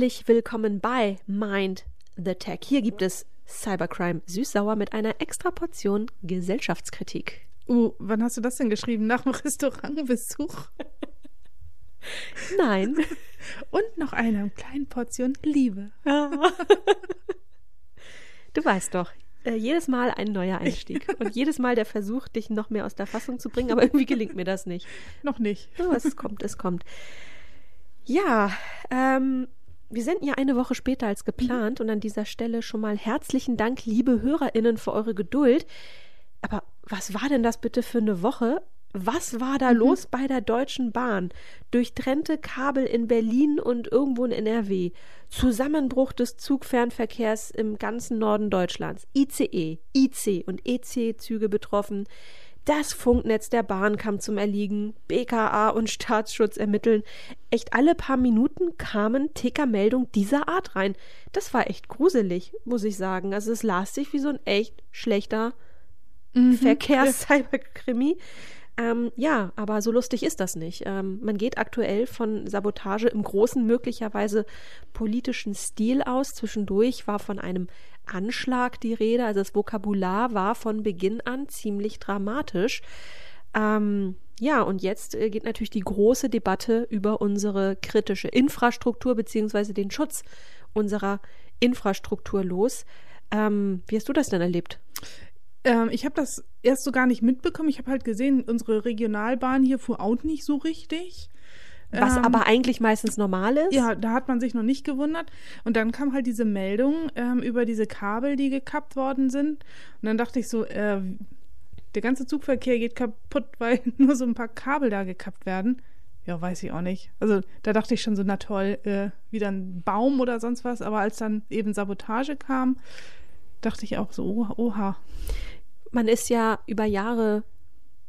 Herzlich willkommen bei Mind the Tech. Hier gibt es Cybercrime süß-sauer mit einer extra Portion Gesellschaftskritik. Uh, wann hast du das denn geschrieben? Nach dem Restaurantbesuch? Nein. Und noch einer kleinen Portion Liebe. Du weißt doch, äh, jedes Mal ein neuer Einstieg und jedes Mal der Versuch, dich noch mehr aus der Fassung zu bringen, aber irgendwie gelingt mir das nicht. Noch nicht. Oh, es kommt, es kommt. Ja, ähm, wir senden ja eine Woche später als geplant und an dieser Stelle schon mal herzlichen Dank, liebe HörerInnen, für eure Geduld. Aber was war denn das bitte für eine Woche? Was war da mhm. los bei der Deutschen Bahn? Durchtrennte Kabel in Berlin und irgendwo in NRW. Zusammenbruch des Zugfernverkehrs im ganzen Norden Deutschlands. ICE, IC und EC-Züge betroffen. Das Funknetz der Bahn kam zum Erliegen. BKA und Staatsschutz ermitteln. Echt alle paar Minuten kamen Tickermeldungen dieser Art rein. Das war echt gruselig, muss ich sagen. Also es las sich wie so ein echt schlechter mhm. Verkehrs-Cyberkrimi. Ähm, ja, aber so lustig ist das nicht. Ähm, man geht aktuell von Sabotage im großen, möglicherweise politischen Stil aus. Zwischendurch war von einem Anschlag die Rede. Also das Vokabular war von Beginn an ziemlich dramatisch. Ähm, ja, und jetzt äh, geht natürlich die große Debatte über unsere kritische Infrastruktur beziehungsweise den Schutz unserer Infrastruktur los. Ähm, wie hast du das denn erlebt? Ähm, ich habe das erst so gar nicht mitbekommen. Ich habe halt gesehen, unsere Regionalbahn hier fuhr auch nicht so richtig. Was ähm, aber eigentlich meistens normal ist. Ja, da hat man sich noch nicht gewundert. Und dann kam halt diese Meldung ähm, über diese Kabel, die gekappt worden sind. Und dann dachte ich so, äh, der ganze Zugverkehr geht kaputt, weil nur so ein paar Kabel da gekappt werden. Ja, weiß ich auch nicht. Also da dachte ich schon so, na toll, äh, wieder ein Baum oder sonst was. Aber als dann eben Sabotage kam, dachte ich auch so, oh, oha man ist ja über Jahre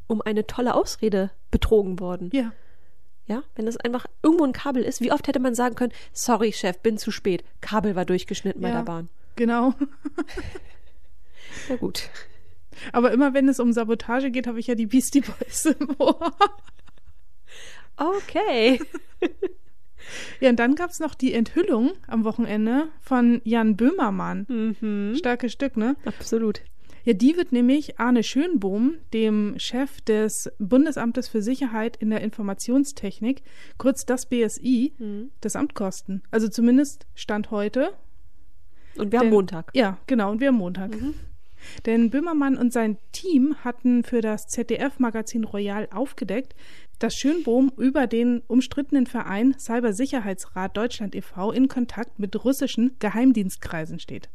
um eine tolle Ausrede betrogen worden. Ja. Ja, wenn es einfach irgendwo ein Kabel ist, wie oft hätte man sagen können, sorry Chef, bin zu spät, Kabel war durchgeschnitten ja, bei der Bahn. Genau. ja gut. Aber immer wenn es um Sabotage geht, habe ich ja die Beastie Boys im Ohr. Okay. Ja, und dann gab es noch die Enthüllung am Wochenende von Jan Böhmermann. Mhm. Starkes Stück, ne? Absolut. Ja, die wird nämlich Arne Schönbohm, dem Chef des Bundesamtes für Sicherheit in der Informationstechnik, kurz das BSI, mhm. das Amt kosten. Also zumindest Stand heute. Und wir Denn, haben Montag. Ja, genau, und wir haben Montag. Mhm. Denn Böhmermann und sein Team hatten für das ZDF-Magazin Royal aufgedeckt, dass Schönbohm über den umstrittenen Verein Cybersicherheitsrat Deutschland e.V. in Kontakt mit russischen Geheimdienstkreisen steht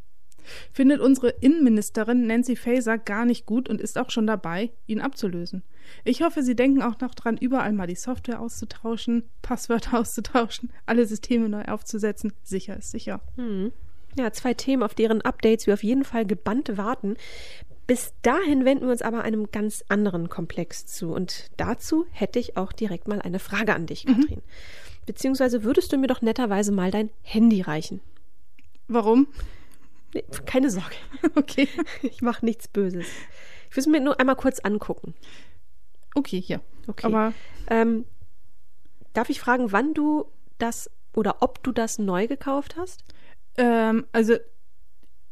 findet unsere Innenministerin Nancy Faeser gar nicht gut und ist auch schon dabei, ihn abzulösen. Ich hoffe, Sie denken auch noch dran, überall mal die Software auszutauschen, Passwörter auszutauschen, alle Systeme neu aufzusetzen. Sicher ist sicher. Hm. Ja, zwei Themen, auf deren Updates wir auf jeden Fall gebannt warten. Bis dahin wenden wir uns aber einem ganz anderen Komplex zu. Und dazu hätte ich auch direkt mal eine Frage an dich, mhm. Katrin. Mhm. Beziehungsweise würdest du mir doch netterweise mal dein Handy reichen? Warum? Nee, keine Sorge. Okay. Ich mache nichts Böses. Ich will es mir nur einmal kurz angucken. Okay, ja. Okay. Aber ähm, darf ich fragen, wann du das oder ob du das neu gekauft hast? Ähm, also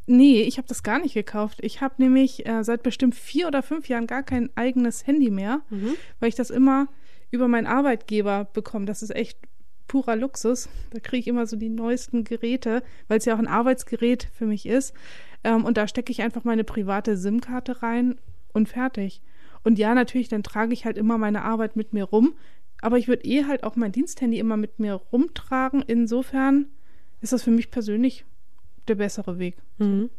Nee, ich habe das gar nicht gekauft. Ich habe nämlich äh, seit bestimmt vier oder fünf Jahren gar kein eigenes Handy mehr, mhm. weil ich das immer über meinen Arbeitgeber bekomme. Das ist echt purer Luxus. Da kriege ich immer so die neuesten Geräte, weil es ja auch ein Arbeitsgerät für mich ist. Ähm, und da stecke ich einfach meine private SIM-Karte rein und fertig. Und ja, natürlich, dann trage ich halt immer meine Arbeit mit mir rum. Aber ich würde eh halt auch mein Diensthandy immer mit mir rumtragen. Insofern ist das für mich persönlich der bessere Weg. Mhm.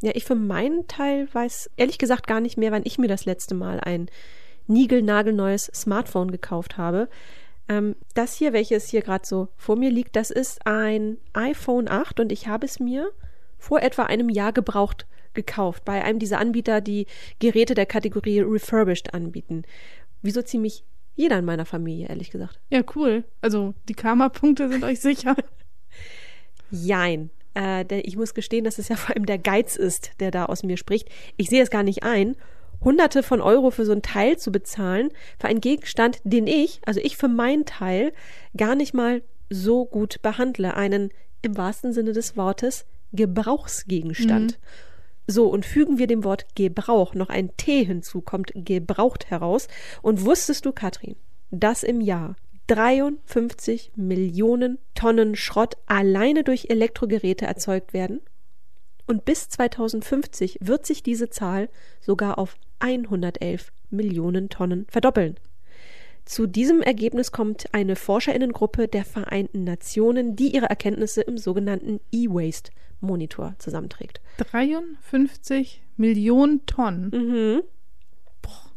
Ja, ich für meinen Teil weiß ehrlich gesagt gar nicht mehr, wann ich mir das letzte Mal ein niegelnagelneues Smartphone gekauft habe. Ähm, das hier, welches hier gerade so vor mir liegt, das ist ein iPhone 8 und ich habe es mir vor etwa einem Jahr gebraucht gekauft bei einem dieser Anbieter, die Geräte der Kategorie Refurbished anbieten. Wieso ziemlich jeder in meiner Familie, ehrlich gesagt. Ja, cool. Also die Karma-Punkte sind euch sicher. Jein. Äh, ich muss gestehen, dass es ja vor allem der Geiz ist, der da aus mir spricht. Ich sehe es gar nicht ein Hunderte von Euro für so ein Teil zu bezahlen, für einen Gegenstand, den ich, also ich für meinen Teil, gar nicht mal so gut behandle, einen im wahrsten Sinne des Wortes Gebrauchsgegenstand. Mhm. So, und fügen wir dem Wort Gebrauch noch ein T hinzu, kommt gebraucht heraus. Und wusstest du, Katrin, dass im Jahr 53 Millionen Tonnen Schrott alleine durch Elektrogeräte erzeugt werden? Und bis 2050 wird sich diese Zahl sogar auf 111 Millionen Tonnen verdoppeln. Zu diesem Ergebnis kommt eine Forscherinnengruppe der Vereinten Nationen, die ihre Erkenntnisse im sogenannten E-Waste Monitor zusammenträgt. 53 Millionen Tonnen. Mhm. Boah.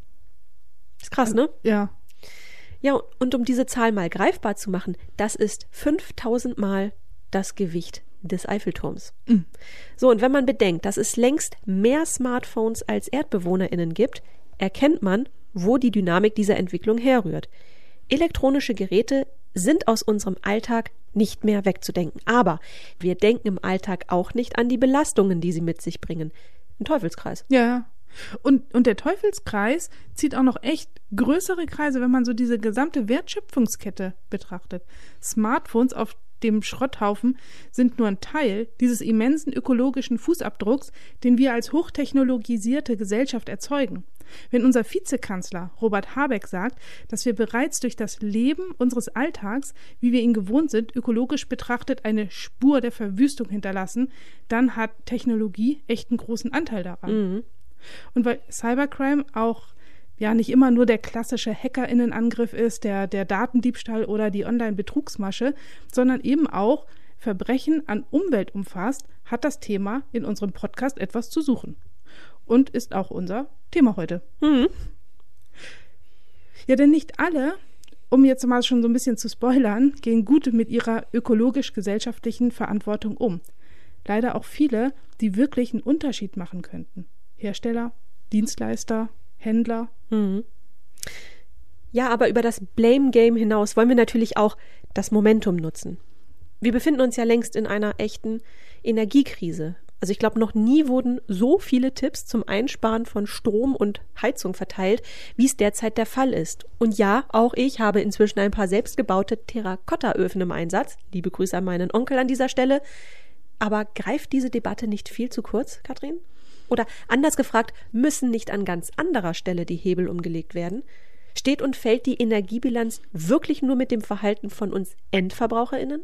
Ist krass, ne? Ja. Ja, und um diese Zahl mal greifbar zu machen, das ist 5000 Mal das Gewicht des Eiffelturms. Mhm. So, und wenn man bedenkt, dass es längst mehr Smartphones als ErdbewohnerInnen gibt, erkennt man, wo die Dynamik dieser Entwicklung herrührt. Elektronische Geräte sind aus unserem Alltag nicht mehr wegzudenken. Aber wir denken im Alltag auch nicht an die Belastungen, die sie mit sich bringen. Ein Teufelskreis. Ja. Und, und der Teufelskreis zieht auch noch echt größere Kreise, wenn man so diese gesamte Wertschöpfungskette betrachtet. Smartphones auf dem Schrotthaufen sind nur ein Teil dieses immensen ökologischen Fußabdrucks, den wir als hochtechnologisierte Gesellschaft erzeugen. Wenn unser Vizekanzler Robert Habeck sagt, dass wir bereits durch das Leben unseres Alltags, wie wir ihn gewohnt sind, ökologisch betrachtet eine Spur der Verwüstung hinterlassen, dann hat Technologie echt einen großen Anteil daran. Mhm. Und weil Cybercrime auch ja nicht immer nur der klassische Hackerinnenangriff ist, der, der Datendiebstahl oder die Online-Betrugsmasche, sondern eben auch Verbrechen an Umwelt umfasst, hat das Thema in unserem Podcast etwas zu suchen. Und ist auch unser Thema heute. Mhm. Ja, denn nicht alle, um jetzt mal schon so ein bisschen zu spoilern, gehen gut mit ihrer ökologisch-gesellschaftlichen Verantwortung um. Leider auch viele, die wirklich einen Unterschied machen könnten. Hersteller, Dienstleister, Händler. Mhm. Ja, aber über das Blame Game hinaus wollen wir natürlich auch das Momentum nutzen. Wir befinden uns ja längst in einer echten Energiekrise. Also ich glaube, noch nie wurden so viele Tipps zum Einsparen von Strom und Heizung verteilt, wie es derzeit der Fall ist. Und ja, auch ich habe inzwischen ein paar selbstgebaute Terrakottaöfen im Einsatz. Liebe Grüße an meinen Onkel an dieser Stelle. Aber greift diese Debatte nicht viel zu kurz, Katrin? Oder anders gefragt, müssen nicht an ganz anderer Stelle die Hebel umgelegt werden? Steht und fällt die Energiebilanz wirklich nur mit dem Verhalten von uns EndverbraucherInnen?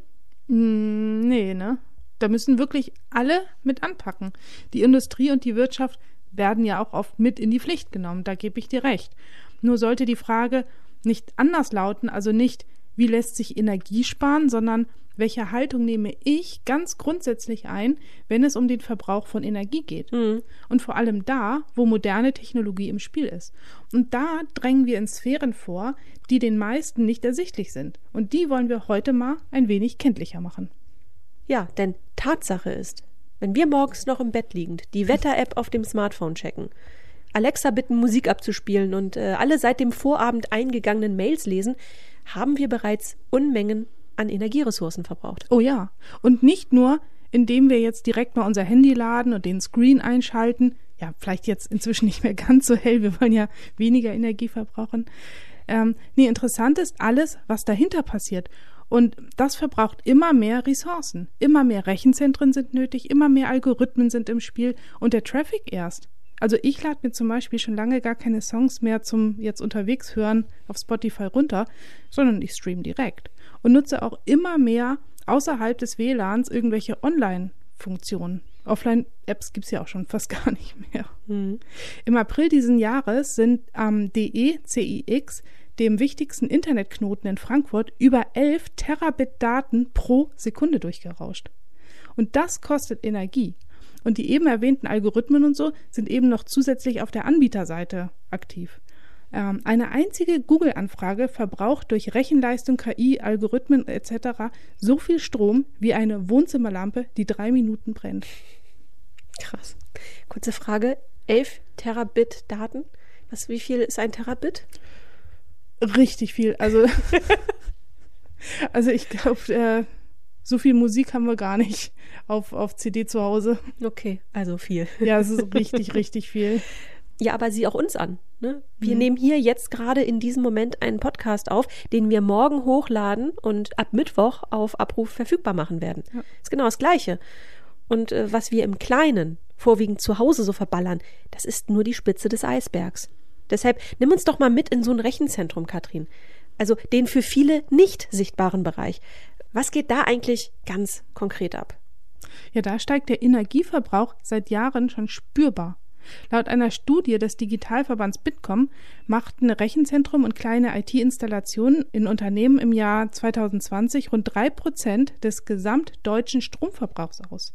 Mm, nee, ne? Da müssen wirklich alle mit anpacken. Die Industrie und die Wirtschaft werden ja auch oft mit in die Pflicht genommen, da gebe ich dir recht. Nur sollte die Frage nicht anders lauten, also nicht, wie lässt sich Energie sparen, sondern welche Haltung nehme ich ganz grundsätzlich ein, wenn es um den Verbrauch von Energie geht. Mhm. Und vor allem da, wo moderne Technologie im Spiel ist. Und da drängen wir in Sphären vor, die den meisten nicht ersichtlich sind. Und die wollen wir heute mal ein wenig kenntlicher machen. Ja, denn Tatsache ist, wenn wir morgens noch im Bett liegend die Wetter-App auf dem Smartphone checken, Alexa bitten, Musik abzuspielen und äh, alle seit dem Vorabend eingegangenen Mails lesen, haben wir bereits Unmengen an Energieressourcen verbraucht. Oh ja. Und nicht nur, indem wir jetzt direkt mal unser Handy laden und den Screen einschalten. Ja, vielleicht jetzt inzwischen nicht mehr ganz so hell. Wir wollen ja weniger Energie verbrauchen. Ähm, nee, interessant ist alles, was dahinter passiert. Und das verbraucht immer mehr Ressourcen. Immer mehr Rechenzentren sind nötig, immer mehr Algorithmen sind im Spiel und der Traffic erst. Also ich lade mir zum Beispiel schon lange gar keine Songs mehr zum jetzt unterwegs hören auf Spotify runter, sondern ich stream direkt und nutze auch immer mehr außerhalb des WLANs irgendwelche Online-Funktionen. Offline-Apps gibt es ja auch schon fast gar nicht mehr. Mhm. Im April diesen Jahres sind am DECIX, dem wichtigsten Internetknoten in Frankfurt, über 11 Terabit Daten pro Sekunde durchgerauscht. Und das kostet Energie. Und die eben erwähnten Algorithmen und so sind eben noch zusätzlich auf der Anbieterseite aktiv. Ähm, eine einzige Google-Anfrage verbraucht durch Rechenleistung, KI, Algorithmen etc. so viel Strom wie eine Wohnzimmerlampe, die drei Minuten brennt. Krass. Kurze Frage: 11 Terabit Daten. Was, wie viel ist ein Terabit? Richtig viel. Also, also ich glaube, äh, so viel Musik haben wir gar nicht auf, auf CD zu Hause. Okay, also viel. Ja, es ist richtig, richtig viel. Ja, aber sieh auch uns an. Ne? Wir mhm. nehmen hier jetzt gerade in diesem Moment einen Podcast auf, den wir morgen hochladen und ab Mittwoch auf Abruf verfügbar machen werden. Ja. ist genau das Gleiche. Und äh, was wir im Kleinen vorwiegend zu Hause so verballern, das ist nur die Spitze des Eisbergs. Deshalb nimm uns doch mal mit in so ein Rechenzentrum, Katrin. Also den für viele nicht sichtbaren Bereich. Was geht da eigentlich ganz konkret ab? Ja, da steigt der Energieverbrauch seit Jahren schon spürbar. Laut einer Studie des Digitalverbands Bitkom machten Rechenzentrum und kleine IT-Installationen in Unternehmen im Jahr 2020 rund drei Prozent des gesamtdeutschen Stromverbrauchs aus,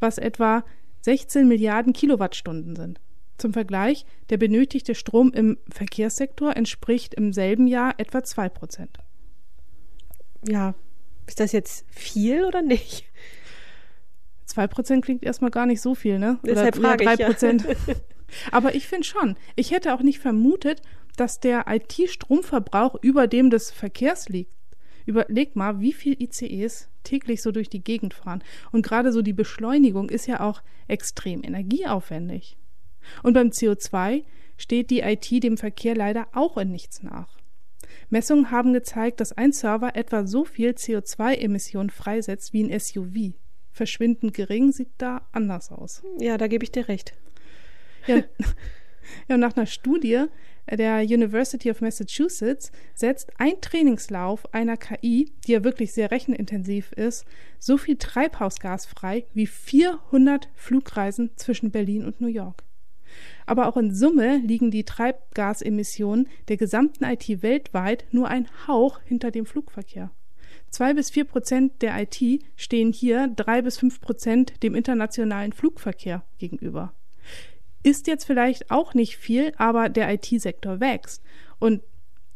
was etwa 16 Milliarden Kilowattstunden sind. Zum Vergleich, der benötigte Strom im Verkehrssektor entspricht im selben Jahr etwa 2 Prozent. Ja, ist das jetzt viel oder nicht? 2 Prozent klingt erstmal gar nicht so viel, ne? Oder Deshalb frage ja, 3 Prozent. Ja. Aber ich finde schon, ich hätte auch nicht vermutet, dass der IT-Stromverbrauch über dem des Verkehrs liegt. Überleg mal, wie viel ICEs täglich so durch die Gegend fahren. Und gerade so die Beschleunigung ist ja auch extrem energieaufwendig. Und beim CO2 steht die IT dem Verkehr leider auch in nichts nach. Messungen haben gezeigt, dass ein Server etwa so viel CO2-Emissionen freisetzt wie ein SUV. Verschwindend gering sieht da anders aus. Ja, da gebe ich dir recht. Ja, ja, nach einer Studie der University of Massachusetts setzt ein Trainingslauf einer KI, die ja wirklich sehr rechenintensiv ist, so viel Treibhausgas frei wie 400 Flugreisen zwischen Berlin und New York. Aber auch in Summe liegen die Treibgasemissionen der gesamten IT weltweit nur ein Hauch hinter dem Flugverkehr. Zwei bis vier Prozent der IT stehen hier drei bis fünf Prozent dem internationalen Flugverkehr gegenüber. Ist jetzt vielleicht auch nicht viel, aber der IT-Sektor wächst und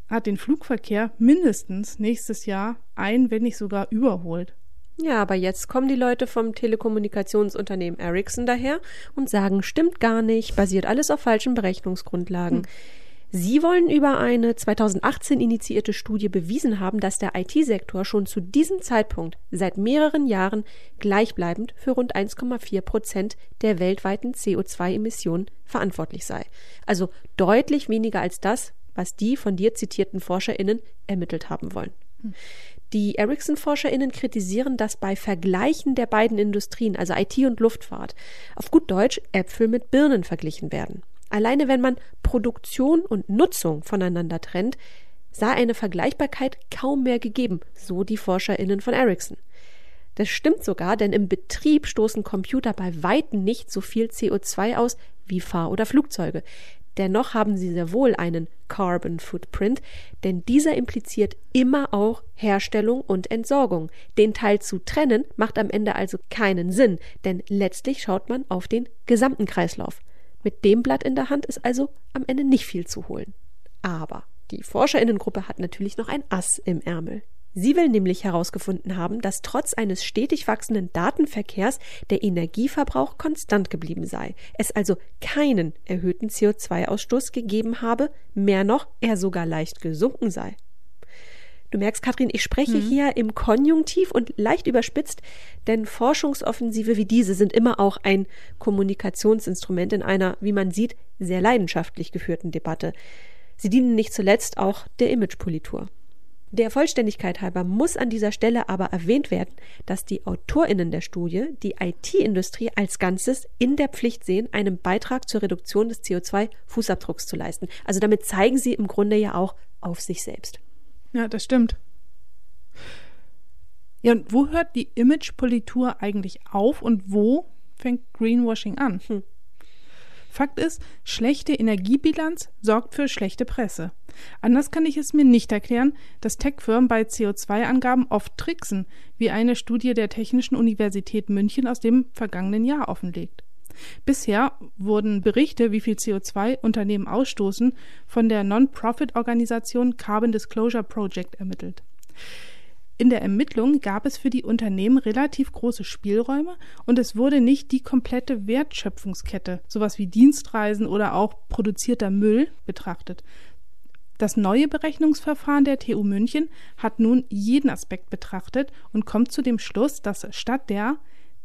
hat den Flugverkehr mindestens nächstes Jahr ein, wenn nicht sogar überholt. Ja, aber jetzt kommen die Leute vom Telekommunikationsunternehmen Ericsson daher und sagen, stimmt gar nicht, basiert alles auf falschen Berechnungsgrundlagen. Hm. Sie wollen über eine 2018 initiierte Studie bewiesen haben, dass der IT-Sektor schon zu diesem Zeitpunkt seit mehreren Jahren gleichbleibend für rund 1,4 Prozent der weltweiten CO2-Emissionen verantwortlich sei. Also deutlich weniger als das, was die von dir zitierten ForscherInnen ermittelt haben wollen. Hm. Die Ericsson-ForscherInnen kritisieren, dass bei Vergleichen der beiden Industrien, also IT und Luftfahrt, auf gut Deutsch Äpfel mit Birnen verglichen werden. Alleine wenn man Produktion und Nutzung voneinander trennt, sei eine Vergleichbarkeit kaum mehr gegeben, so die ForscherInnen von Ericsson. Das stimmt sogar, denn im Betrieb stoßen Computer bei Weitem nicht so viel CO2 aus wie Fahr- oder Flugzeuge. Dennoch haben sie sehr wohl einen Carbon Footprint, denn dieser impliziert immer auch Herstellung und Entsorgung. Den Teil zu trennen macht am Ende also keinen Sinn, denn letztlich schaut man auf den gesamten Kreislauf. Mit dem Blatt in der Hand ist also am Ende nicht viel zu holen. Aber die Forscherinnengruppe hat natürlich noch ein Ass im Ärmel. Sie will nämlich herausgefunden haben, dass trotz eines stetig wachsenden Datenverkehrs der Energieverbrauch konstant geblieben sei, es also keinen erhöhten CO2-Ausstoß gegeben habe, mehr noch, er sogar leicht gesunken sei. Du merkst, Kathrin, ich spreche mhm. hier im Konjunktiv und leicht überspitzt, denn Forschungsoffensive wie diese sind immer auch ein Kommunikationsinstrument in einer, wie man sieht, sehr leidenschaftlich geführten Debatte. Sie dienen nicht zuletzt auch der Imagepolitur. Der Vollständigkeit halber muss an dieser Stelle aber erwähnt werden, dass die AutorInnen der Studie die IT-Industrie als Ganzes in der Pflicht sehen, einen Beitrag zur Reduktion des CO2-Fußabdrucks zu leisten. Also damit zeigen sie im Grunde ja auch auf sich selbst. Ja, das stimmt. Ja, und wo hört die Imagepolitur eigentlich auf und wo fängt Greenwashing an? Hm. Fakt ist, schlechte Energiebilanz sorgt für schlechte Presse. Anders kann ich es mir nicht erklären, dass Tech-Firmen bei CO2-Angaben oft tricksen, wie eine Studie der Technischen Universität München aus dem vergangenen Jahr offenlegt. Bisher wurden Berichte, wie viel CO2 Unternehmen ausstoßen, von der Non-Profit-Organisation Carbon Disclosure Project ermittelt. In der Ermittlung gab es für die Unternehmen relativ große Spielräume und es wurde nicht die komplette Wertschöpfungskette, sowas wie Dienstreisen oder auch produzierter Müll, betrachtet. Das neue Berechnungsverfahren der TU München hat nun jeden Aspekt betrachtet und kommt zu dem Schluss, dass statt der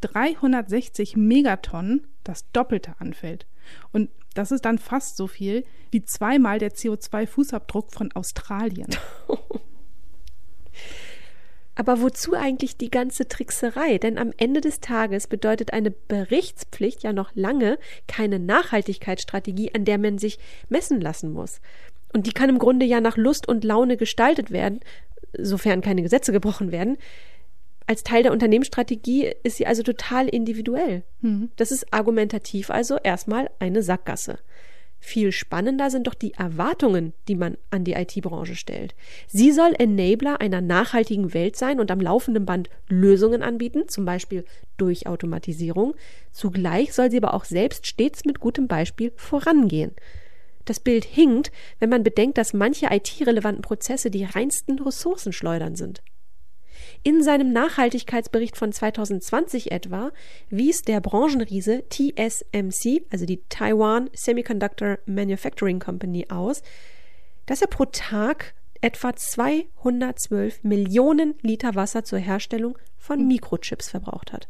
360 Megatonnen das Doppelte anfällt. Und das ist dann fast so viel wie zweimal der CO2-Fußabdruck von Australien. Aber wozu eigentlich die ganze Trickserei? Denn am Ende des Tages bedeutet eine Berichtspflicht ja noch lange keine Nachhaltigkeitsstrategie, an der man sich messen lassen muss. Und die kann im Grunde ja nach Lust und Laune gestaltet werden, sofern keine Gesetze gebrochen werden. Als Teil der Unternehmensstrategie ist sie also total individuell. Mhm. Das ist argumentativ also erstmal eine Sackgasse. Viel spannender sind doch die Erwartungen, die man an die IT-Branche stellt. Sie soll Enabler einer nachhaltigen Welt sein und am laufenden Band Lösungen anbieten, zum Beispiel durch Automatisierung. Zugleich soll sie aber auch selbst stets mit gutem Beispiel vorangehen. Das Bild hinkt, wenn man bedenkt, dass manche IT-relevanten Prozesse die reinsten Ressourcenschleudern sind. In seinem Nachhaltigkeitsbericht von 2020 etwa wies der Branchenriese TSMC, also die Taiwan Semiconductor Manufacturing Company, aus, dass er pro Tag etwa 212 Millionen Liter Wasser zur Herstellung von Mikrochips verbraucht hat.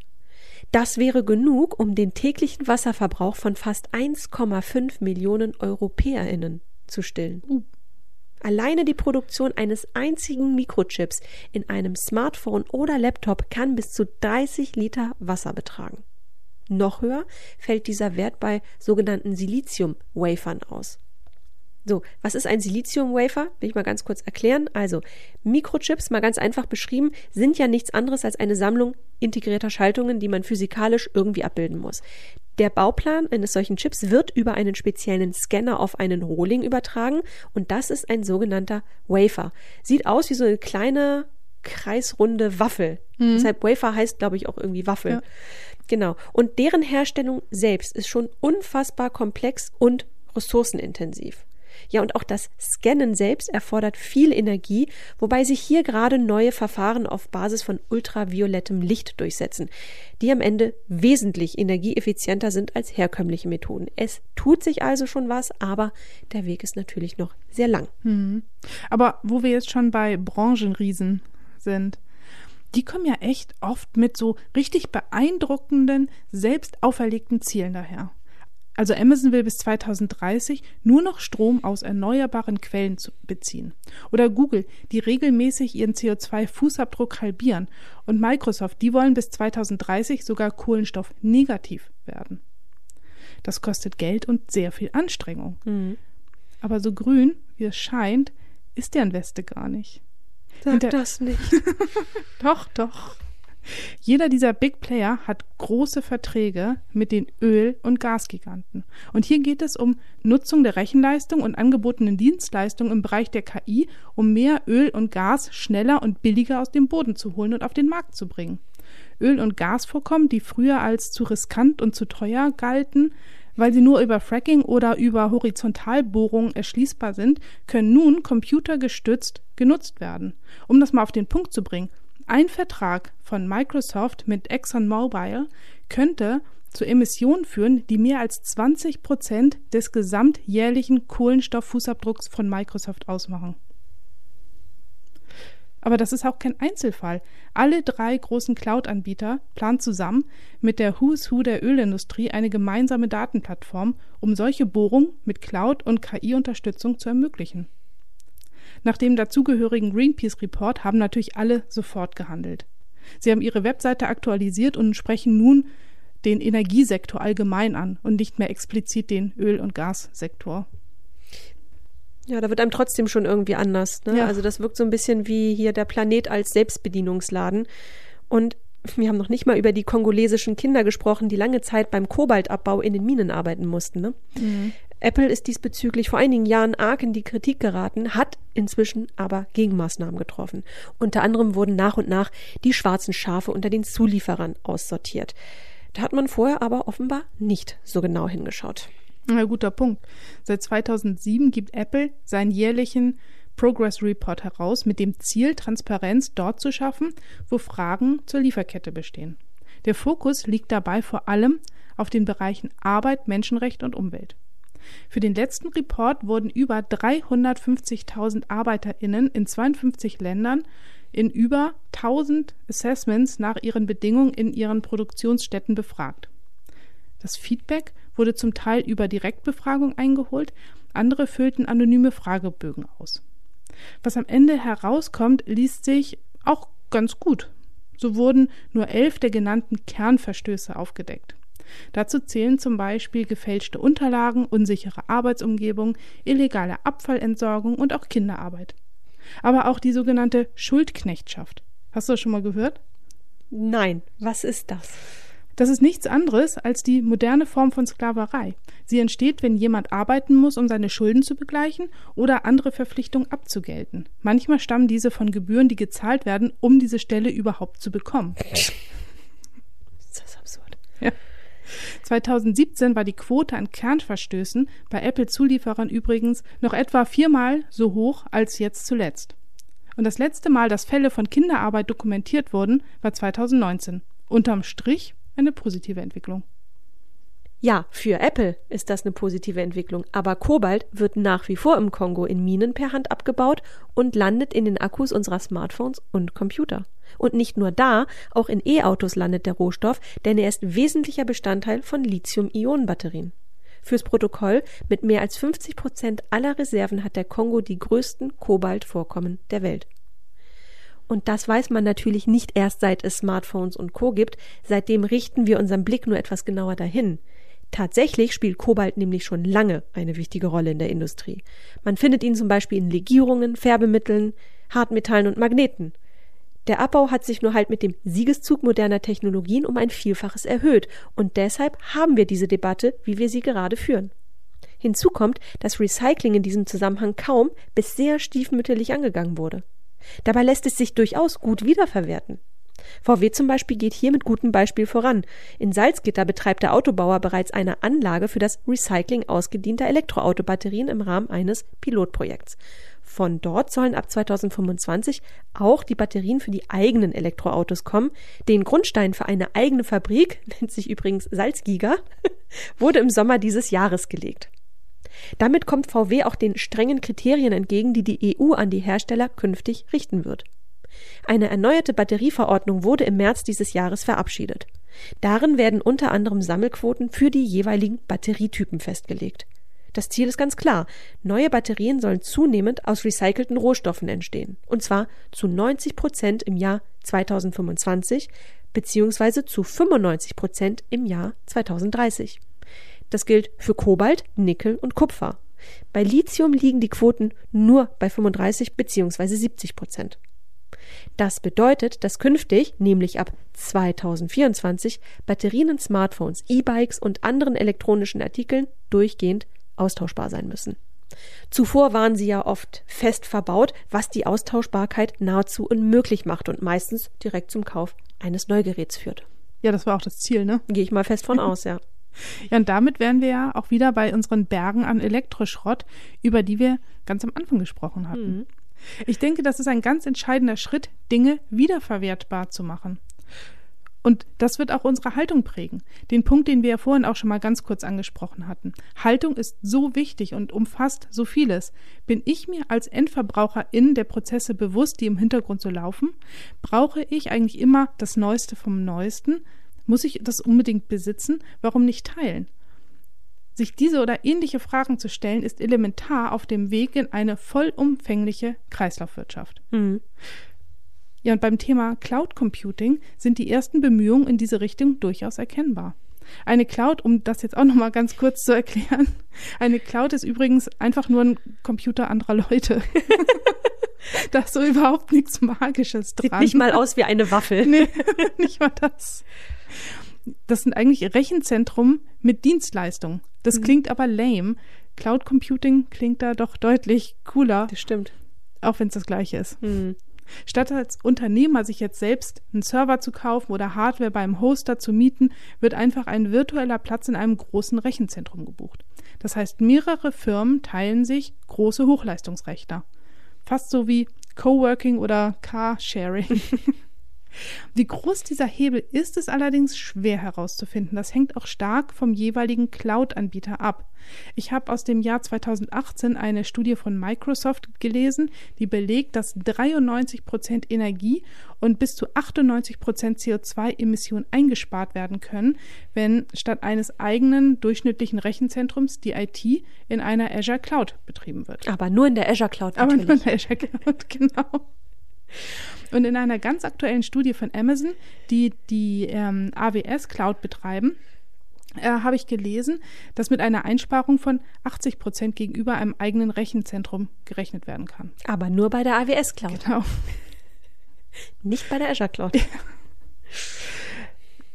Das wäre genug, um den täglichen Wasserverbrauch von fast 1,5 Millionen Europäerinnen zu stillen. Alleine die Produktion eines einzigen Mikrochips in einem Smartphone oder Laptop kann bis zu 30 Liter Wasser betragen. Noch höher fällt dieser Wert bei sogenannten Silizium-Wafern aus. So, was ist ein Silizium-Wafer? Will ich mal ganz kurz erklären. Also, Mikrochips, mal ganz einfach beschrieben, sind ja nichts anderes als eine Sammlung integrierter Schaltungen, die man physikalisch irgendwie abbilden muss. Der Bauplan eines solchen Chips wird über einen speziellen Scanner auf einen Rohling übertragen und das ist ein sogenannter Wafer. Sieht aus wie so eine kleine kreisrunde Waffel. Mhm. Deshalb Wafer heißt, glaube ich, auch irgendwie Waffel. Ja. Genau. Und deren Herstellung selbst ist schon unfassbar komplex und ressourcenintensiv. Ja, und auch das Scannen selbst erfordert viel Energie, wobei sich hier gerade neue Verfahren auf Basis von ultraviolettem Licht durchsetzen, die am Ende wesentlich energieeffizienter sind als herkömmliche Methoden. Es tut sich also schon was, aber der Weg ist natürlich noch sehr lang. Hm. Aber wo wir jetzt schon bei Branchenriesen sind, die kommen ja echt oft mit so richtig beeindruckenden, selbst auferlegten Zielen daher. Also Amazon will bis 2030 nur noch Strom aus erneuerbaren Quellen beziehen. Oder Google, die regelmäßig ihren CO2-Fußabdruck halbieren. Und Microsoft, die wollen bis 2030 sogar Kohlenstoff negativ werden. Das kostet Geld und sehr viel Anstrengung. Mhm. Aber so grün, wie es scheint, ist deren Weste gar nicht. Sag Hinter das nicht. doch, doch. Jeder dieser Big Player hat große Verträge mit den Öl- und Gasgiganten. Und hier geht es um Nutzung der Rechenleistung und angebotenen Dienstleistungen im Bereich der KI, um mehr Öl und Gas schneller und billiger aus dem Boden zu holen und auf den Markt zu bringen. Öl- und Gasvorkommen, die früher als zu riskant und zu teuer galten, weil sie nur über Fracking oder über Horizontalbohrungen erschließbar sind, können nun computergestützt genutzt werden. Um das mal auf den Punkt zu bringen, ein Vertrag von Microsoft mit ExxonMobil könnte zu Emissionen führen, die mehr als 20 Prozent des gesamtjährlichen Kohlenstofffußabdrucks von Microsoft ausmachen. Aber das ist auch kein Einzelfall. Alle drei großen Cloud-Anbieter planen zusammen mit der Who's Who der Ölindustrie eine gemeinsame Datenplattform, um solche Bohrungen mit Cloud- und KI-Unterstützung zu ermöglichen. Nach dem dazugehörigen Greenpeace-Report haben natürlich alle sofort gehandelt. Sie haben ihre Webseite aktualisiert und sprechen nun den Energiesektor allgemein an und nicht mehr explizit den Öl- und Gassektor. Ja, da wird einem trotzdem schon irgendwie anders. Ne? Ja. Also das wirkt so ein bisschen wie hier der Planet als Selbstbedienungsladen. Und wir haben noch nicht mal über die kongolesischen Kinder gesprochen, die lange Zeit beim Kobaltabbau in den Minen arbeiten mussten. Ne? Mhm. Apple ist diesbezüglich vor einigen Jahren arg in die Kritik geraten, hat inzwischen aber Gegenmaßnahmen getroffen. Unter anderem wurden nach und nach die schwarzen Schafe unter den Zulieferern aussortiert. Da hat man vorher aber offenbar nicht so genau hingeschaut. Ja, guter Punkt. Seit 2007 gibt Apple seinen jährlichen Progress Report heraus mit dem Ziel, Transparenz dort zu schaffen, wo Fragen zur Lieferkette bestehen. Der Fokus liegt dabei vor allem auf den Bereichen Arbeit, Menschenrecht und Umwelt. Für den letzten Report wurden über 350.000 ArbeiterInnen in 52 Ländern in über 1000 Assessments nach ihren Bedingungen in ihren Produktionsstätten befragt. Das Feedback wurde zum Teil über Direktbefragung eingeholt, andere füllten anonyme Fragebögen aus. Was am Ende herauskommt, liest sich auch ganz gut. So wurden nur elf der genannten Kernverstöße aufgedeckt. Dazu zählen zum Beispiel gefälschte Unterlagen, unsichere Arbeitsumgebung, illegale Abfallentsorgung und auch Kinderarbeit. Aber auch die sogenannte Schuldknechtschaft. Hast du das schon mal gehört? Nein, was ist das? Das ist nichts anderes als die moderne Form von Sklaverei. Sie entsteht, wenn jemand arbeiten muss, um seine Schulden zu begleichen oder andere Verpflichtungen abzugelten. Manchmal stammen diese von Gebühren, die gezahlt werden, um diese Stelle überhaupt zu bekommen. Das ist absurd. Ja. 2017 war die Quote an Kernverstößen bei Apple-Zulieferern übrigens noch etwa viermal so hoch als jetzt zuletzt. Und das letzte Mal, dass Fälle von Kinderarbeit dokumentiert wurden, war 2019. Unterm Strich eine positive Entwicklung. Ja, für Apple ist das eine positive Entwicklung, aber Kobalt wird nach wie vor im Kongo in Minen per Hand abgebaut und landet in den Akkus unserer Smartphones und Computer. Und nicht nur da, auch in E-Autos landet der Rohstoff, denn er ist wesentlicher Bestandteil von Lithium-Ionen-Batterien. Fürs Protokoll, mit mehr als 50 Prozent aller Reserven hat der Kongo die größten Kobaltvorkommen der Welt. Und das weiß man natürlich nicht erst seit es Smartphones und Co. gibt. Seitdem richten wir unseren Blick nur etwas genauer dahin. Tatsächlich spielt Kobalt nämlich schon lange eine wichtige Rolle in der Industrie. Man findet ihn zum Beispiel in Legierungen, Färbemitteln, Hartmetallen und Magneten. Der Abbau hat sich nur halt mit dem Siegeszug moderner Technologien um ein Vielfaches erhöht, und deshalb haben wir diese Debatte, wie wir sie gerade führen. Hinzu kommt, dass Recycling in diesem Zusammenhang kaum bis sehr stiefmütterlich angegangen wurde. Dabei lässt es sich durchaus gut wiederverwerten. VW zum Beispiel geht hier mit gutem Beispiel voran. In Salzgitter betreibt der Autobauer bereits eine Anlage für das Recycling ausgedienter Elektroautobatterien im Rahmen eines Pilotprojekts. Von dort sollen ab 2025 auch die Batterien für die eigenen Elektroautos kommen. Den Grundstein für eine eigene Fabrik, nennt sich übrigens Salzgiga, wurde im Sommer dieses Jahres gelegt. Damit kommt VW auch den strengen Kriterien entgegen, die die EU an die Hersteller künftig richten wird. Eine erneuerte Batterieverordnung wurde im März dieses Jahres verabschiedet. Darin werden unter anderem Sammelquoten für die jeweiligen Batterietypen festgelegt. Das Ziel ist ganz klar. Neue Batterien sollen zunehmend aus recycelten Rohstoffen entstehen. Und zwar zu 90 Prozent im Jahr 2025 beziehungsweise zu 95 Prozent im Jahr 2030. Das gilt für Kobalt, Nickel und Kupfer. Bei Lithium liegen die Quoten nur bei 35 bzw. 70 Prozent. Das bedeutet, dass künftig, nämlich ab 2024, Batterien in Smartphones, E-Bikes und anderen elektronischen Artikeln durchgehend austauschbar sein müssen. Zuvor waren sie ja oft fest verbaut, was die Austauschbarkeit nahezu unmöglich macht und meistens direkt zum Kauf eines Neugeräts führt. Ja, das war auch das Ziel, ne? Gehe ich mal fest von aus, ja. Ja, und damit wären wir ja auch wieder bei unseren Bergen an Elektroschrott, über die wir ganz am Anfang gesprochen hatten. Mhm. Ich denke, das ist ein ganz entscheidender Schritt, Dinge wiederverwertbar zu machen. Und das wird auch unsere Haltung prägen. Den Punkt, den wir ja vorhin auch schon mal ganz kurz angesprochen hatten. Haltung ist so wichtig und umfasst so vieles. Bin ich mir als Endverbraucherin der Prozesse bewusst, die im Hintergrund so laufen? Brauche ich eigentlich immer das Neueste vom Neuesten? Muss ich das unbedingt besitzen? Warum nicht teilen? Sich diese oder ähnliche Fragen zu stellen, ist elementar auf dem Weg in eine vollumfängliche Kreislaufwirtschaft. Mhm. Ja, und beim Thema Cloud Computing sind die ersten Bemühungen in diese Richtung durchaus erkennbar. Eine Cloud, um das jetzt auch noch mal ganz kurz zu erklären, eine Cloud ist übrigens einfach nur ein Computer anderer Leute. da ist so überhaupt nichts Magisches dran. Sieht nicht mal aus wie eine Waffel. nee, nicht mal das das sind eigentlich Rechenzentrum mit Dienstleistung. Das mhm. klingt aber lame. Cloud Computing klingt da doch deutlich cooler. Das stimmt. Auch wenn es das gleiche ist. Mhm. Statt als Unternehmer sich jetzt selbst einen Server zu kaufen oder Hardware beim Hoster zu mieten, wird einfach ein virtueller Platz in einem großen Rechenzentrum gebucht. Das heißt, mehrere Firmen teilen sich große Hochleistungsrechner. Fast so wie Coworking oder Carsharing. Wie groß dieser Hebel ist, ist allerdings schwer herauszufinden. Das hängt auch stark vom jeweiligen Cloud-Anbieter ab. Ich habe aus dem Jahr 2018 eine Studie von Microsoft gelesen, die belegt, dass 93 Prozent Energie und bis zu 98 Prozent CO2-Emissionen eingespart werden können, wenn statt eines eigenen durchschnittlichen Rechenzentrums die IT in einer Azure Cloud betrieben wird. Aber nur in der Azure Cloud natürlich. Aber nur in der Azure Cloud, genau. Und in einer ganz aktuellen Studie von Amazon, die die ähm, AWS Cloud betreiben, äh, habe ich gelesen, dass mit einer Einsparung von 80 Prozent gegenüber einem eigenen Rechenzentrum gerechnet werden kann. Aber nur bei der AWS Cloud. Genau. Nicht bei der Azure Cloud. Ja.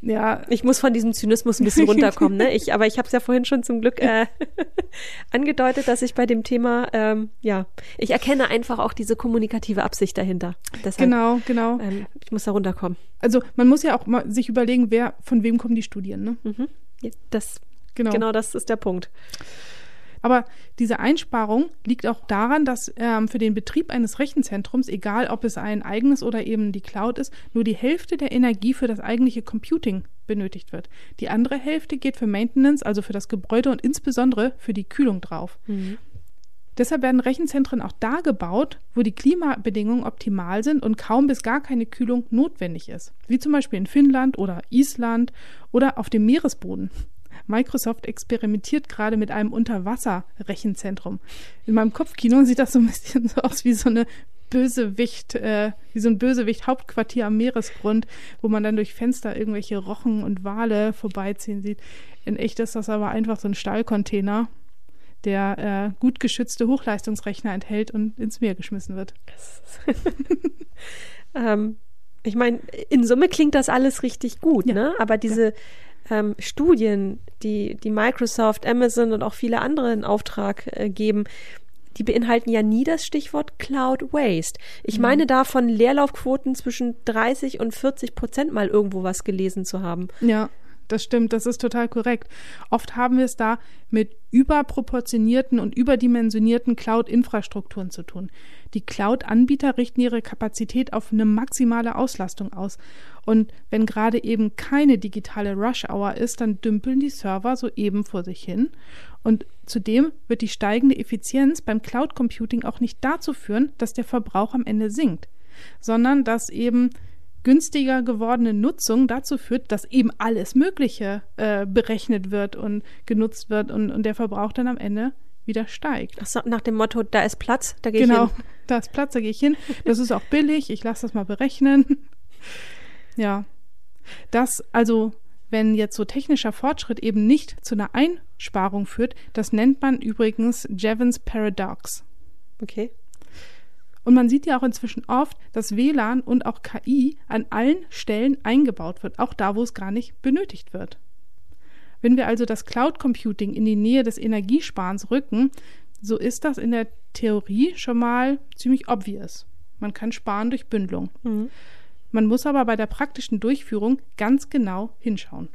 Ja. Ich muss von diesem Zynismus ein bisschen runterkommen, ne? Ich, aber ich habe es ja vorhin schon zum Glück äh, angedeutet, dass ich bei dem Thema, ähm, ja, ich erkenne einfach auch diese kommunikative Absicht dahinter. Deshalb, genau, genau. Ähm, ich muss da runterkommen. Also man muss ja auch mal sich überlegen, wer, von wem kommen die Studien, ne? Mhm. Das, genau. genau das ist der Punkt. Aber diese Einsparung liegt auch daran, dass ähm, für den Betrieb eines Rechenzentrums, egal ob es ein eigenes oder eben die Cloud ist, nur die Hälfte der Energie für das eigentliche Computing benötigt wird. Die andere Hälfte geht für Maintenance, also für das Gebäude und insbesondere für die Kühlung drauf. Mhm. Deshalb werden Rechenzentren auch da gebaut, wo die Klimabedingungen optimal sind und kaum bis gar keine Kühlung notwendig ist, wie zum Beispiel in Finnland oder Island oder auf dem Meeresboden. Microsoft experimentiert gerade mit einem Unterwasser-Rechenzentrum. In meinem Kopfkino sieht das so ein bisschen so aus wie so eine Bösewicht, äh, wie so ein Bösewicht-Hauptquartier am Meeresgrund, wo man dann durch Fenster irgendwelche Rochen und Wale vorbeiziehen sieht. In echt ist das aber einfach so ein Stahlcontainer, der äh, gut geschützte Hochleistungsrechner enthält und ins Meer geschmissen wird. ähm, ich meine, in Summe klingt das alles richtig gut, ja. ne? Aber diese ja ähm, Studien, die, die Microsoft, Amazon und auch viele andere in Auftrag äh, geben, die beinhalten ja nie das Stichwort Cloud Waste. Ich mhm. meine da von Leerlaufquoten zwischen 30 und 40 Prozent mal irgendwo was gelesen zu haben. Ja, das stimmt, das ist total korrekt. Oft haben wir es da mit überproportionierten und überdimensionierten Cloud-Infrastrukturen zu tun. Die Cloud-Anbieter richten ihre Kapazität auf eine maximale Auslastung aus. Und wenn gerade eben keine digitale Rush-Hour ist, dann dümpeln die Server so eben vor sich hin. Und zudem wird die steigende Effizienz beim Cloud Computing auch nicht dazu führen, dass der Verbrauch am Ende sinkt, sondern dass eben günstiger gewordene Nutzung dazu führt, dass eben alles Mögliche äh, berechnet wird und genutzt wird und, und der Verbrauch dann am Ende wieder steigt. Ach so, nach dem Motto, da ist Platz, da gehe genau, ich hin. Genau, da ist Platz, da gehe ich hin. Das ist auch billig, ich lasse das mal berechnen. Ja. Das, also, wenn jetzt so technischer Fortschritt eben nicht zu einer Einsparung führt, das nennt man übrigens Jevons Paradox. Okay. Und man sieht ja auch inzwischen oft, dass WLAN und auch KI an allen Stellen eingebaut wird, auch da, wo es gar nicht benötigt wird. Wenn wir also das Cloud Computing in die Nähe des Energiesparens rücken, so ist das in der Theorie schon mal ziemlich obvious. Man kann sparen durch Bündelung. Mhm. Man muss aber bei der praktischen Durchführung ganz genau hinschauen.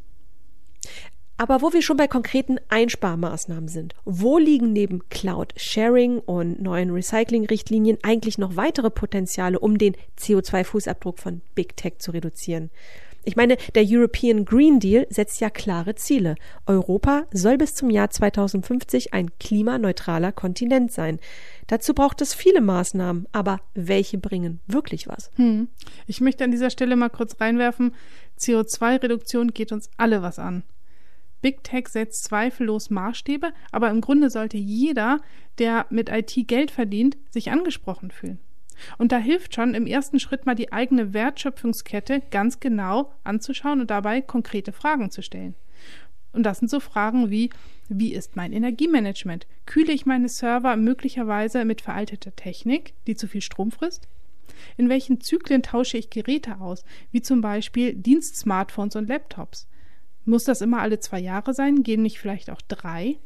Aber wo wir schon bei konkreten Einsparmaßnahmen sind, wo liegen neben Cloud Sharing und neuen Recycling-Richtlinien eigentlich noch weitere Potenziale, um den CO2-Fußabdruck von Big Tech zu reduzieren? Ich meine, der European Green Deal setzt ja klare Ziele. Europa soll bis zum Jahr 2050 ein klimaneutraler Kontinent sein. Dazu braucht es viele Maßnahmen, aber welche bringen wirklich was? Hm. Ich möchte an dieser Stelle mal kurz reinwerfen, CO2-Reduktion geht uns alle was an. Big Tech setzt zweifellos Maßstäbe, aber im Grunde sollte jeder, der mit IT Geld verdient, sich angesprochen fühlen. Und da hilft schon im ersten Schritt mal die eigene Wertschöpfungskette ganz genau anzuschauen und dabei konkrete Fragen zu stellen. Und das sind so Fragen wie, wie ist mein Energiemanagement? Kühle ich meine Server möglicherweise mit veralteter Technik, die zu viel Strom frisst? In welchen Zyklen tausche ich Geräte aus, wie zum Beispiel Dienst-Smartphones und Laptops? Muss das immer alle zwei Jahre sein? Gehen nicht vielleicht auch drei?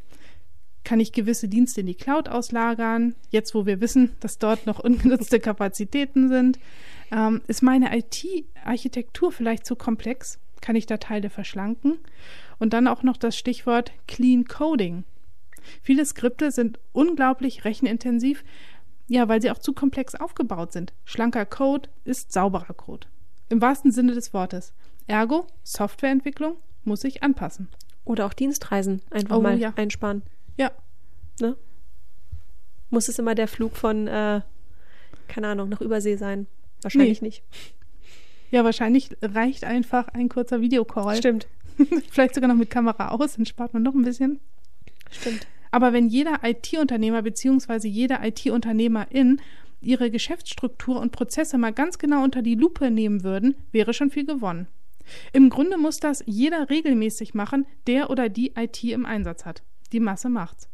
Kann ich gewisse Dienste in die Cloud auslagern? Jetzt, wo wir wissen, dass dort noch ungenutzte Kapazitäten sind. Ähm, ist meine IT-Architektur vielleicht zu komplex? Kann ich da Teile verschlanken? Und dann auch noch das Stichwort Clean Coding. Viele Skripte sind unglaublich rechenintensiv, ja, weil sie auch zu komplex aufgebaut sind. Schlanker Code ist sauberer Code. Im wahrsten Sinne des Wortes. Ergo, Softwareentwicklung muss sich anpassen. Oder auch Dienstreisen einfach Oh, mal ja. einsparen. Ja, Ne? Muss es immer der Flug von, äh, keine Ahnung, nach Übersee sein? Wahrscheinlich nicht. ja, wahrscheinlich reicht einfach ein kurzer Videocall. Stimmt. Vielleicht sogar noch mit Kamera aus, dann spart man noch ein bisschen. Stimmt. Aber wenn jeder IT-Unternehmer bzw. jede IT-Unternehmerin ihre Geschäftsstruktur und Prozesse mal ganz genau unter die Lupe nehmen würden, wäre schon viel gewonnen. Im Grunde muss das jeder regelmäßig machen, der oder die IT im Einsatz hat. Die Masse macht's.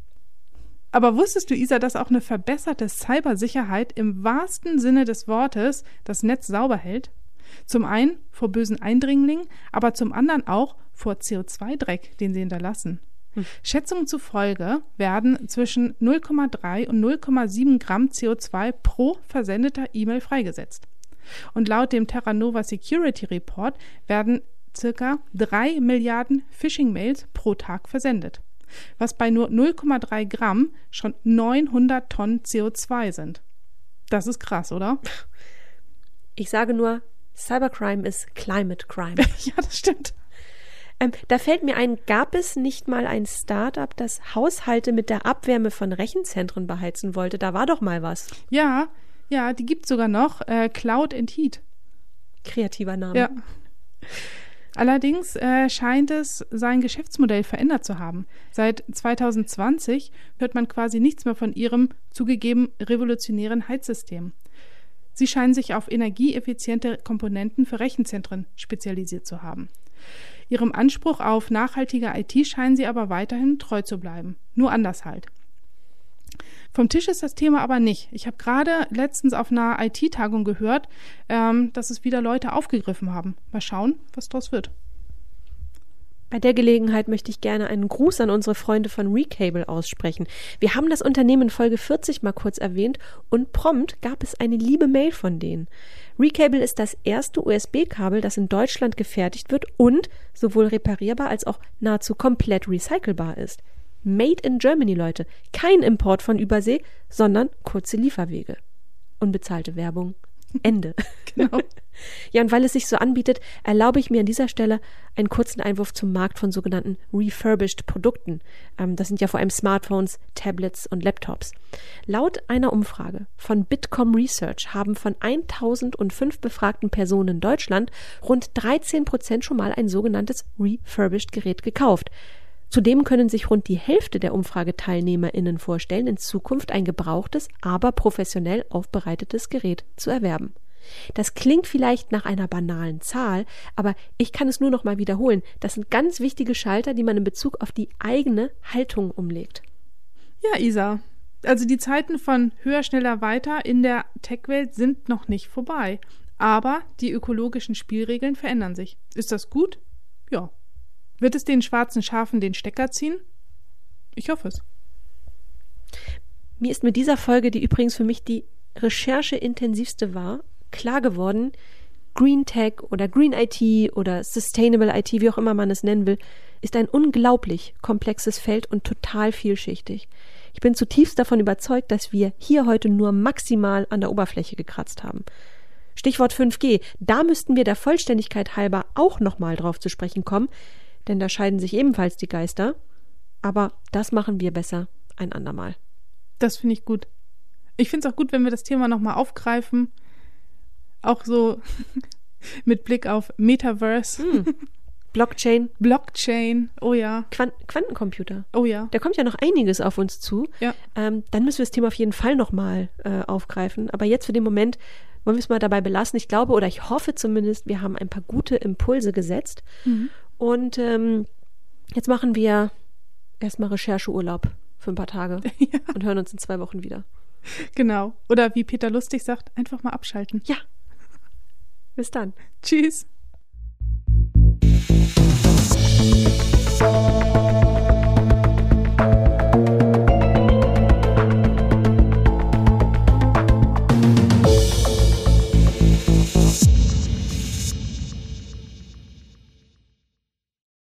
Aber wusstest du, Isa, dass auch eine verbesserte Cybersicherheit im wahrsten Sinne des Wortes das Netz sauber hält? Zum einen vor bösen Eindringlingen, aber zum anderen auch vor CO2-Dreck, den sie hinterlassen. Schätzungen zufolge werden zwischen 0,3 und 0,7 Gramm CO2 pro versendeter E-Mail freigesetzt. Und laut dem Terranova Security Report werden circa 3 Milliarden Phishing-Mails pro Tag versendet, was bei nur 0,3 Gramm schon 900 Tonnen CO2 sind. Das ist krass, oder? Ich sage nur, Cybercrime ist Climate Crime. ja, das stimmt. Ähm, da fällt mir ein, gab es nicht mal ein Startup, das Haushalte mit der Abwärme von Rechenzentren beheizen wollte? Da war doch mal was. Ja, ja, die gibt sogar noch. Äh, Cloud and Heat. Kreativer Name. Ja. Allerdings äh, scheint es sein Geschäftsmodell verändert zu haben. Seit 2020 hört man quasi nichts mehr von ihrem zugegeben revolutionären Heizsystem. Sie scheinen sich auf energieeffiziente Komponenten für Rechenzentren spezialisiert zu haben. Ihrem Anspruch auf nachhaltige IT scheinen sie aber weiterhin treu zu bleiben. Nur anders halt. Vom Tisch ist das Thema aber nicht. Ich habe gerade letztens auf einer IT-Tagung gehört, ähm, dass es wieder Leute aufgegriffen haben. Mal schauen, was daraus wird. Bei der Gelegenheit möchte ich gerne einen Gruß an unsere Freunde von Recable aussprechen. Wir haben das Unternehmen in Folge 40 mal kurz erwähnt und prompt gab es eine liebe Mail von denen. Recable ist das erste USB-Kabel, das in Deutschland gefertigt wird und sowohl reparierbar als auch nahezu komplett recycelbar ist. Made in Germany, Leute. Kein Import von Übersee, sondern kurze Lieferwege. Unbezahlte Werbung. Ende. Genau. Ja, und weil es sich so anbietet, erlaube ich mir an dieser Stelle einen kurzen Einwurf zum Markt von sogenannten refurbished Produkten. Ähm, das sind ja vor allem Smartphones, Tablets und Laptops. Laut einer Umfrage von Bitkom Research haben von 1005 befragten Personen in Deutschland rund 13 Prozent schon mal ein sogenanntes refurbished Gerät gekauft. Zudem können sich rund die Hälfte der UmfrageteilnehmerInnen vorstellen, in Zukunft ein gebrauchtes, aber professionell aufbereitetes Gerät zu erwerben. Das klingt vielleicht nach einer banalen Zahl, aber ich kann es nur noch mal wiederholen. Das sind ganz wichtige Schalter, die man in Bezug auf die eigene Haltung umlegt. Ja, Isa. Also die Zeiten von höher, schneller, weiter in der Tech-Welt sind noch nicht vorbei. Aber die ökologischen Spielregeln verändern sich. Ist das gut? Ja. Wird es den schwarzen Schafen den Stecker ziehen? Ich hoffe es. Mir ist mit dieser Folge, die übrigens für mich die rechercheintensivste war, klar geworden, Green Tech oder Green IT oder Sustainable IT, wie auch immer man es nennen will, ist ein unglaublich komplexes Feld und total vielschichtig. Ich bin zutiefst davon überzeugt, dass wir hier heute nur maximal an der Oberfläche gekratzt haben. Stichwort 5G, da müssten wir der Vollständigkeit halber auch nochmal drauf zu sprechen kommen, denn da scheiden sich ebenfalls die Geister. Aber das machen wir besser ein andermal. Das finde ich gut. Ich finde es auch gut, wenn wir das Thema nochmal aufgreifen. Auch so mit Blick auf Metaverse, Hm. Blockchain, Blockchain. Oh ja, Quant Quantencomputer. oh ja. Da kommt ja noch einiges auf uns zu. Ja. Ähm, dann müssen wir das Thema auf jeden Fall nochmal äh, aufgreifen. Aber jetzt für den Moment wollen wir es mal dabei belassen. Ich glaube oder ich hoffe zumindest, wir haben ein paar gute Impulse gesetzt. Mhm. Und ähm, jetzt machen wir erstmal Rechercheurlaub für ein paar Tage ja. und hören uns in zwei Wochen wieder. Genau. Oder wie Peter Lustig sagt, einfach mal abschalten. Ja. Bis dann. Tschüss.